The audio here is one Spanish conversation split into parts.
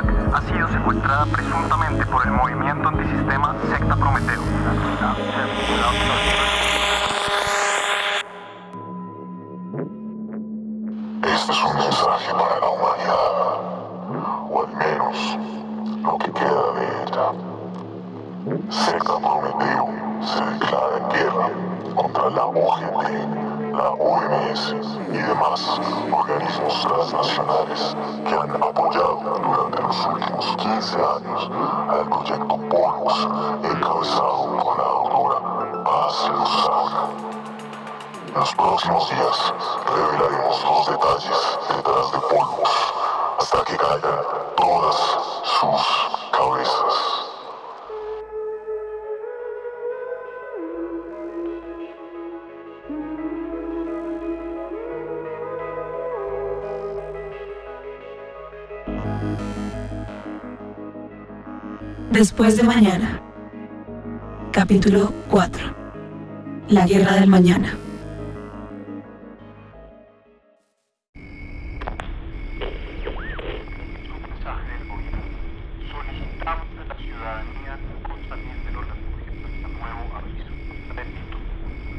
liderada presuntamente por el movimiento antisistema Secta Prometeo. Este es un mensaje para la humanidad, o al menos lo que queda de ella. Secta Prometeo se declara en guerra contra la OGT, la OMS y demás organismos transnacionales que han apoyado durante los últimos 15 años al proyecto Polvos encabezado por la doctora Paz Luzana. En los próximos días revelaremos los detalles detrás de polvos hasta que caigan todas sus cabezas. Después de mañana. Capítulo 4. La guerra del mañana. mensaje del gobierno. Solicitamos a la ciudadanía no salir de los refugios hasta nuevo aviso. Repito,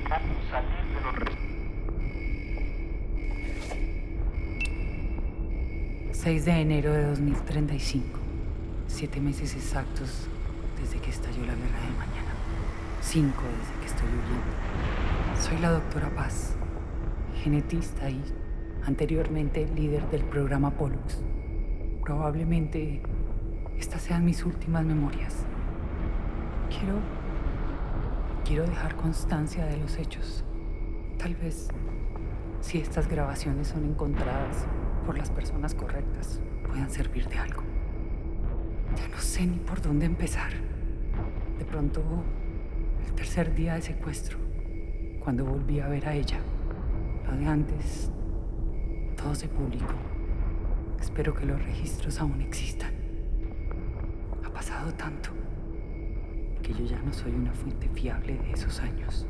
no salir de los refugios. 6 de enero de 2035. Siete meses exactos desde que estalló la guerra del mañana. Cinco desde que estoy huyendo. Soy la doctora Paz, genetista y anteriormente líder del programa Pollux. Probablemente estas sean mis últimas memorias. Quiero. Quiero dejar constancia de los hechos. Tal vez, si estas grabaciones son encontradas por las personas correctas, puedan servir de algo. Ya no sé ni por dónde empezar. De pronto, el tercer día de secuestro, cuando volví a ver a ella, lo de antes, todo se publicó. Espero que los registros aún existan. Ha pasado tanto que yo ya no soy una fuente fiable de esos años.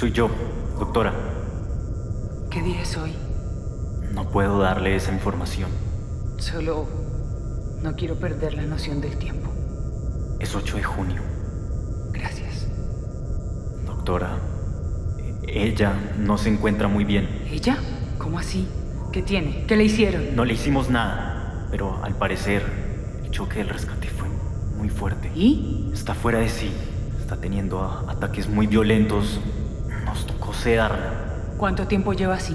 Soy yo, doctora. ¿Qué día es hoy? No puedo darle esa información. Solo no quiero perder la noción del tiempo. Es 8 de junio. Gracias. Doctora, ella no se encuentra muy bien. ¿Ella? ¿Cómo así? ¿Qué tiene? ¿Qué le hicieron? No le hicimos nada, pero al parecer el choque del rescate fue muy fuerte. ¿Y? Está fuera de sí. Está teniendo ataques muy violentos. ¿Cuánto tiempo lleva así?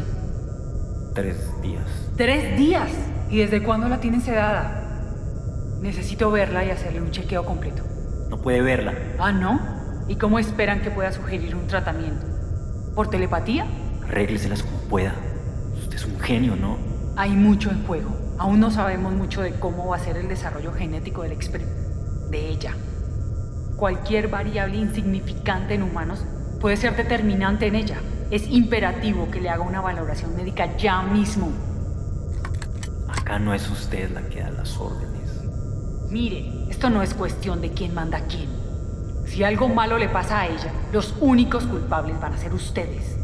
Tres días. ¡Tres días! ¿Y desde cuándo la tienen sedada? Necesito verla y hacerle un chequeo completo. No puede verla. Ah, ¿no? ¿Y cómo esperan que pueda sugerir un tratamiento? ¿Por telepatía? Arrégleselas como pueda. Usted es un genio, ¿no? Hay mucho en juego. Aún no sabemos mucho de cómo va a ser el desarrollo genético del experimento. De ella. Cualquier variable insignificante en humanos puede ser determinante en ella. Es imperativo que le haga una valoración médica ya mismo. Acá no es usted la que da las órdenes. Mire, esto no es cuestión de quién manda a quién. Si algo malo le pasa a ella, los únicos culpables van a ser ustedes.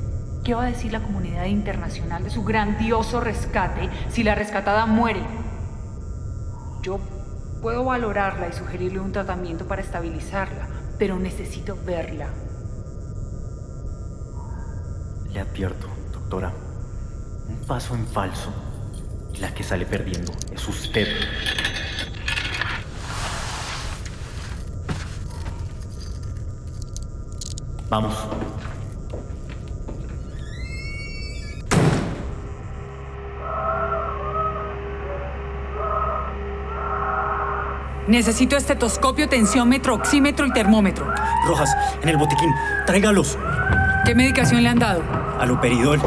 ¿Qué va a decir la comunidad internacional de su grandioso rescate si la rescatada muere? Yo puedo valorarla y sugerirle un tratamiento para estabilizarla, pero necesito verla. Le advierto, doctora, un paso en falso y la que sale perdiendo es usted. Vamos. Necesito estetoscopio, tensiómetro, oxímetro y termómetro. Rojas, en el botiquín. Tráigalos. ¿Qué medicación le han dado? Aloperidol.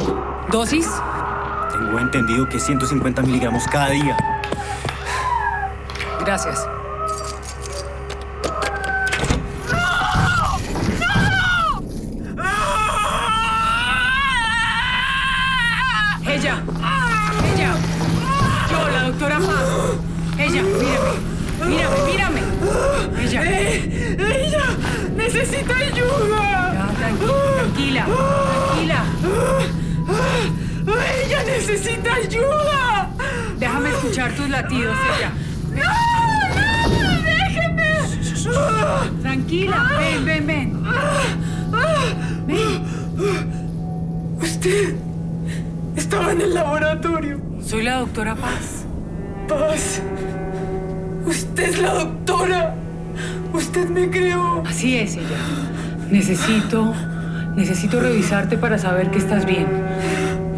¿Dosis? Tengo entendido que 150 miligramos cada día. Gracias. Ella. Ella. Yo, la doctora Ella, mírame. Mírame, mírame. Ella. Eh, ella. Necesito ayuda. Ya, tranquila, tranquila. Necesita ayuda! Déjame escuchar tus latidos, ella. ¡No! ¡No! ¡Déjeme! Tranquila, ven, ven, ven. Ven. Usted estaba en el laboratorio. Soy la doctora Paz. Paz. Usted es la doctora. Usted me creó. Así es, ella. Necesito. Necesito revisarte para saber que estás bien.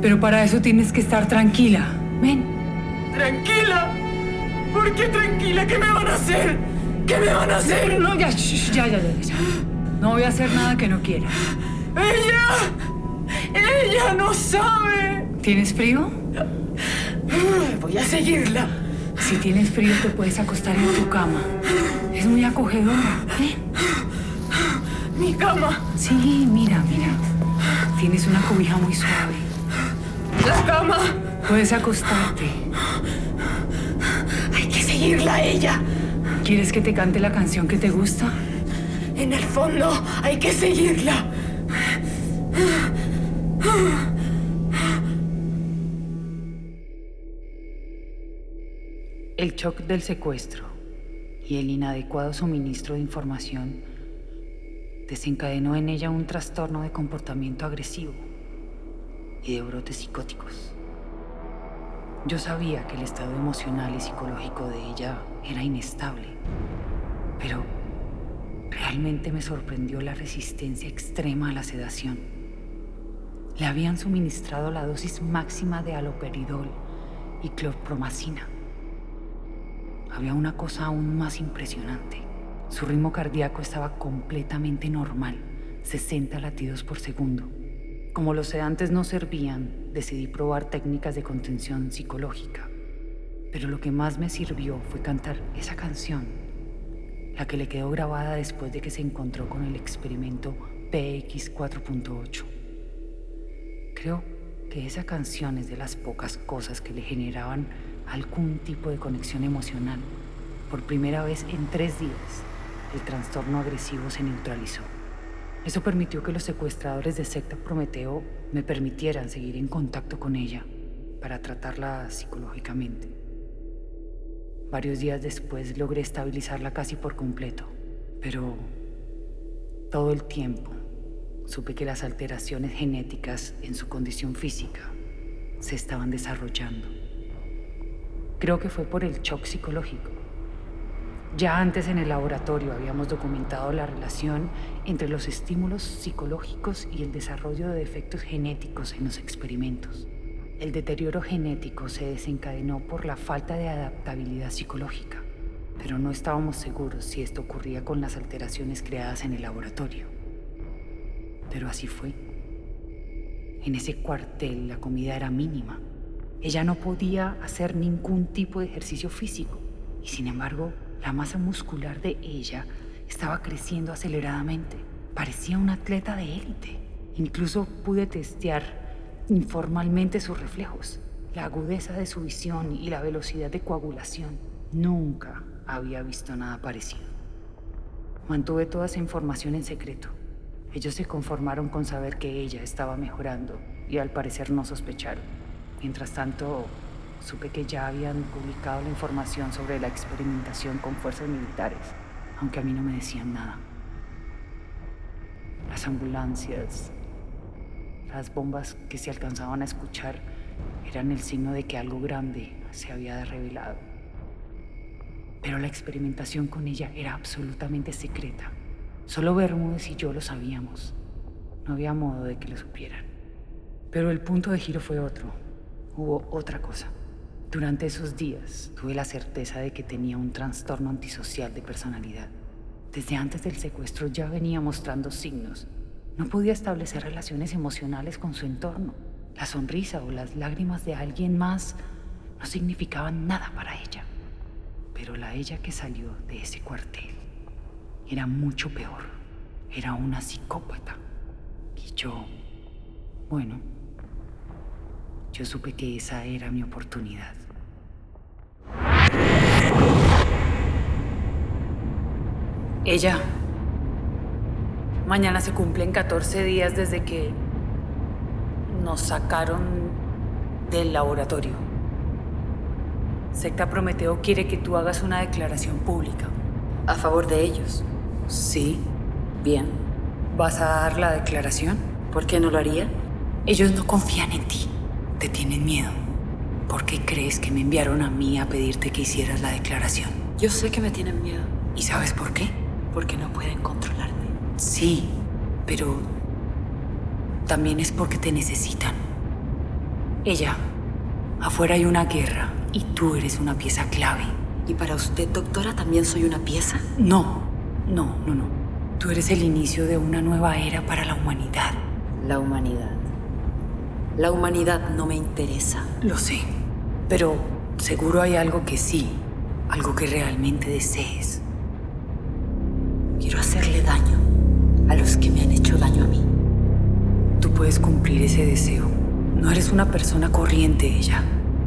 Pero para eso tienes que estar tranquila. Ven. Tranquila. ¿Por qué tranquila? ¿Qué me van a hacer? ¿Qué me van a hacer? No, ya, shh, ya, ya, ya. No voy a hacer nada que no quieras. ¡Ella! ¡Ella no sabe! ¿Tienes frío? Voy a seguirla. Si tienes frío, te puedes acostar en tu cama. Es muy acogedora. Ven. Mi cama. Sí, mira, mira. Tienes una cobija muy suave. La cama. Puedes acostarte. Hay que seguirla a ella. ¿Quieres que te cante la canción que te gusta? En el fondo hay que seguirla. El shock del secuestro y el inadecuado suministro de información desencadenó en ella un trastorno de comportamiento agresivo y de brotes psicóticos. Yo sabía que el estado emocional y psicológico de ella era inestable, pero realmente me sorprendió la resistencia extrema a la sedación. Le habían suministrado la dosis máxima de aloperidol y clorpromacina. Había una cosa aún más impresionante. Su ritmo cardíaco estaba completamente normal, 60 latidos por segundo. Como los sedantes no servían, decidí probar técnicas de contención psicológica. Pero lo que más me sirvió fue cantar esa canción, la que le quedó grabada después de que se encontró con el experimento PX 4.8. Creo que esa canción es de las pocas cosas que le generaban algún tipo de conexión emocional. Por primera vez en tres días, el trastorno agresivo se neutralizó. Eso permitió que los secuestradores de secta Prometeo me permitieran seguir en contacto con ella para tratarla psicológicamente. Varios días después logré estabilizarla casi por completo, pero todo el tiempo supe que las alteraciones genéticas en su condición física se estaban desarrollando. Creo que fue por el shock psicológico. Ya antes en el laboratorio habíamos documentado la relación entre los estímulos psicológicos y el desarrollo de defectos genéticos en los experimentos. El deterioro genético se desencadenó por la falta de adaptabilidad psicológica, pero no estábamos seguros si esto ocurría con las alteraciones creadas en el laboratorio. Pero así fue. En ese cuartel la comida era mínima. Ella no podía hacer ningún tipo de ejercicio físico y sin embargo la masa muscular de ella estaba creciendo aceleradamente. Parecía un atleta de élite. Incluso pude testear informalmente sus reflejos, la agudeza de su visión y la velocidad de coagulación. Nunca había visto nada parecido. Mantuve toda esa información en secreto. Ellos se conformaron con saber que ella estaba mejorando y al parecer no sospecharon. Mientras tanto, supe que ya habían publicado la información sobre la experimentación con fuerzas militares, aunque a mí no me decían nada. Las ambulancias, las bombas que se alcanzaban a escuchar eran el signo de que algo grande se había revelado. Pero la experimentación con ella era absolutamente secreta. Solo Bermúdez y yo lo sabíamos. No había modo de que lo supieran. Pero el punto de giro fue otro. Hubo otra cosa. Durante esos días tuve la certeza de que tenía un trastorno antisocial de personalidad. Desde antes del secuestro ya venía mostrando signos. No podía establecer relaciones emocionales con su entorno. La sonrisa o las lágrimas de alguien más no significaban nada para ella. Pero la ella que salió de ese cuartel era mucho peor. Era una psicópata. Y yo, bueno, yo supe que esa era mi oportunidad. Ella. Mañana se cumplen 14 días desde que nos sacaron del laboratorio. Secta Prometeo quiere que tú hagas una declaración pública. A favor de ellos. Sí. Bien. ¿Vas a dar la declaración? ¿Por qué no lo haría? Ellos no confían en ti. Te tienen miedo. ¿Por qué crees que me enviaron a mí a pedirte que hicieras la declaración? Yo sé que me tienen miedo. ¿Y sabes por qué? Porque no pueden controlarme. Sí, pero también es porque te necesitan. Ella, afuera hay una guerra y tú eres una pieza clave. ¿Y para usted, doctora, también soy una pieza? No, no, no, no. Tú eres el inicio de una nueva era para la humanidad. La humanidad. La humanidad no me interesa. Lo sé, pero seguro hay algo que sí, algo que realmente desees. Quiero hacerle daño a los que me han hecho daño a mí. Tú puedes cumplir ese deseo. No eres una persona corriente ella.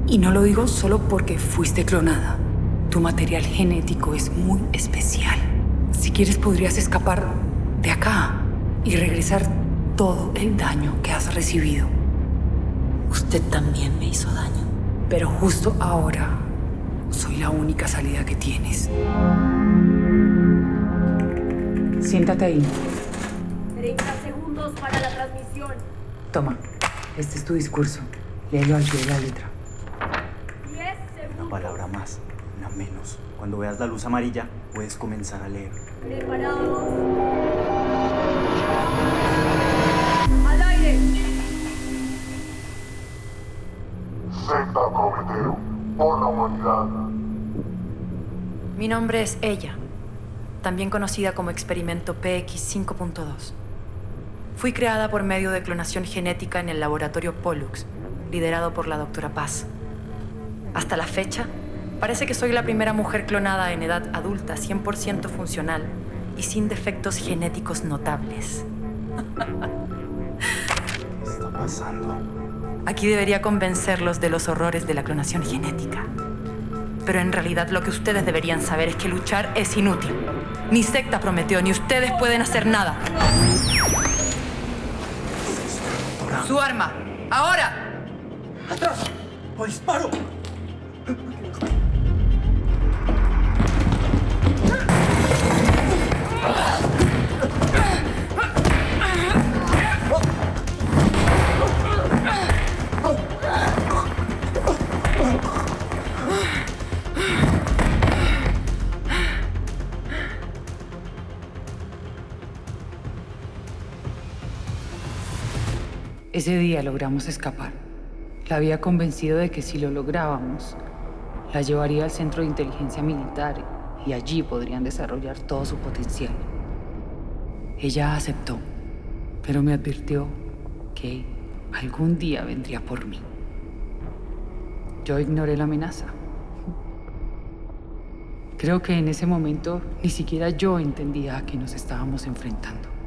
Y no lo digo solo porque fuiste clonada. Tu material genético es muy especial. Si quieres podrías escapar de acá y regresar todo el daño que has recibido. Usted también me hizo daño. Pero justo ahora soy la única salida que tienes. Siéntate ahí. 30 segundos para la transmisión. Toma, este es tu discurso. Léelo al pie de la letra. 10 Una segundos. palabra más, una menos. Cuando veas la luz amarilla, puedes comenzar a leer. Preparados. Mi nombre es Ella, también conocida como Experimento PX 5.2. Fui creada por medio de clonación genética en el laboratorio Pollux, liderado por la doctora Paz. Hasta la fecha, parece que soy la primera mujer clonada en edad adulta 100% funcional y sin defectos genéticos notables. ¿Qué está pasando? Aquí debería convencerlos de los horrores de la clonación genética. Pero en realidad lo que ustedes deberían saber es que luchar es inútil. Ni secta prometió, ni ustedes pueden hacer nada. ¡Su arma! ¡Ahora! ¡Oh, disparo! Ese día logramos escapar. La había convencido de que si lo lográbamos, la llevaría al centro de inteligencia militar y allí podrían desarrollar todo su potencial. Ella aceptó, pero me advirtió que algún día vendría por mí. Yo ignoré la amenaza. Creo que en ese momento ni siquiera yo entendía a qué nos estábamos enfrentando.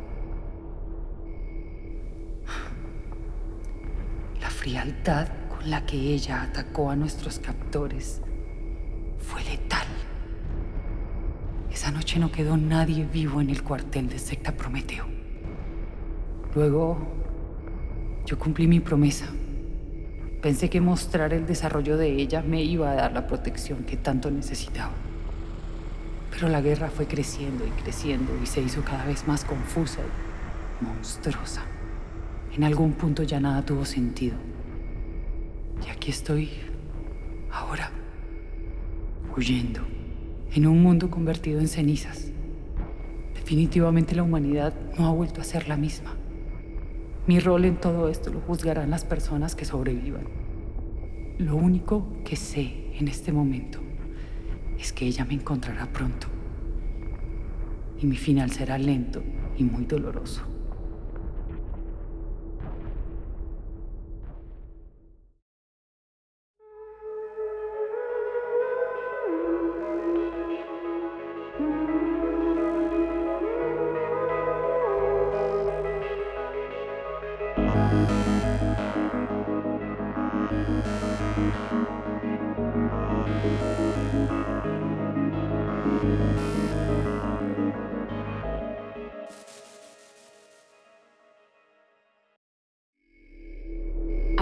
La frialdad con la que ella atacó a nuestros captores fue letal. Esa noche no quedó nadie vivo en el cuartel de secta Prometeo. Luego, yo cumplí mi promesa. Pensé que mostrar el desarrollo de ella me iba a dar la protección que tanto necesitaba. Pero la guerra fue creciendo y creciendo y se hizo cada vez más confusa y monstruosa. En algún punto ya nada tuvo sentido. Y aquí estoy, ahora, huyendo, en un mundo convertido en cenizas. Definitivamente la humanidad no ha vuelto a ser la misma. Mi rol en todo esto lo juzgarán las personas que sobrevivan. Lo único que sé en este momento es que ella me encontrará pronto. Y mi final será lento y muy doloroso.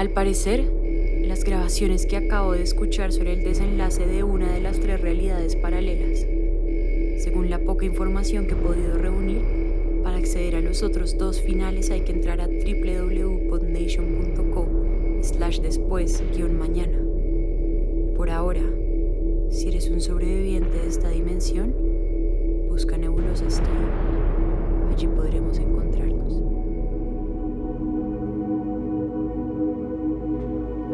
Al parecer, las grabaciones que acabo de escuchar son el desenlace de una de las tres realidades paralelas. Según la poca información que he podido reunir, para acceder a los otros dos finales hay que entrar a www.podnation.co slash después guion mañana. Por ahora, si eres un sobreviviente de esta dimensión, busca Nebulosa Studio. Allí podremos encontrarnos.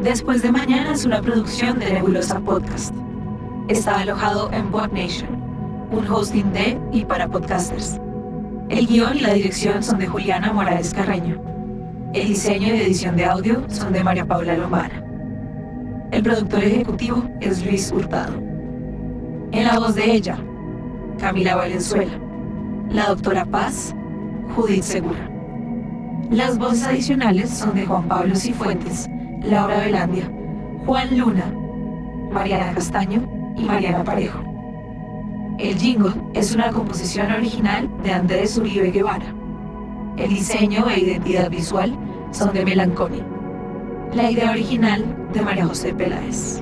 Después de mañana es una producción de Nebulosa Podcast. Está alojado en PodNation, un hosting de y para podcasters. El guion y la dirección son de Juliana Morales Carreño. El diseño y edición de audio son de María Paula Lombana. El productor ejecutivo es Luis Hurtado. En la voz de ella, Camila Valenzuela. La doctora Paz, Judith Segura. Las voces adicionales son de Juan Pablo Cifuentes, Laura Velandia, Juan Luna, Mariana Castaño y Mariana Parejo. El jingle es una composición original de Andrés Uribe Guevara. El diseño e identidad visual son de Melanconi. La idea original de María José Peláez.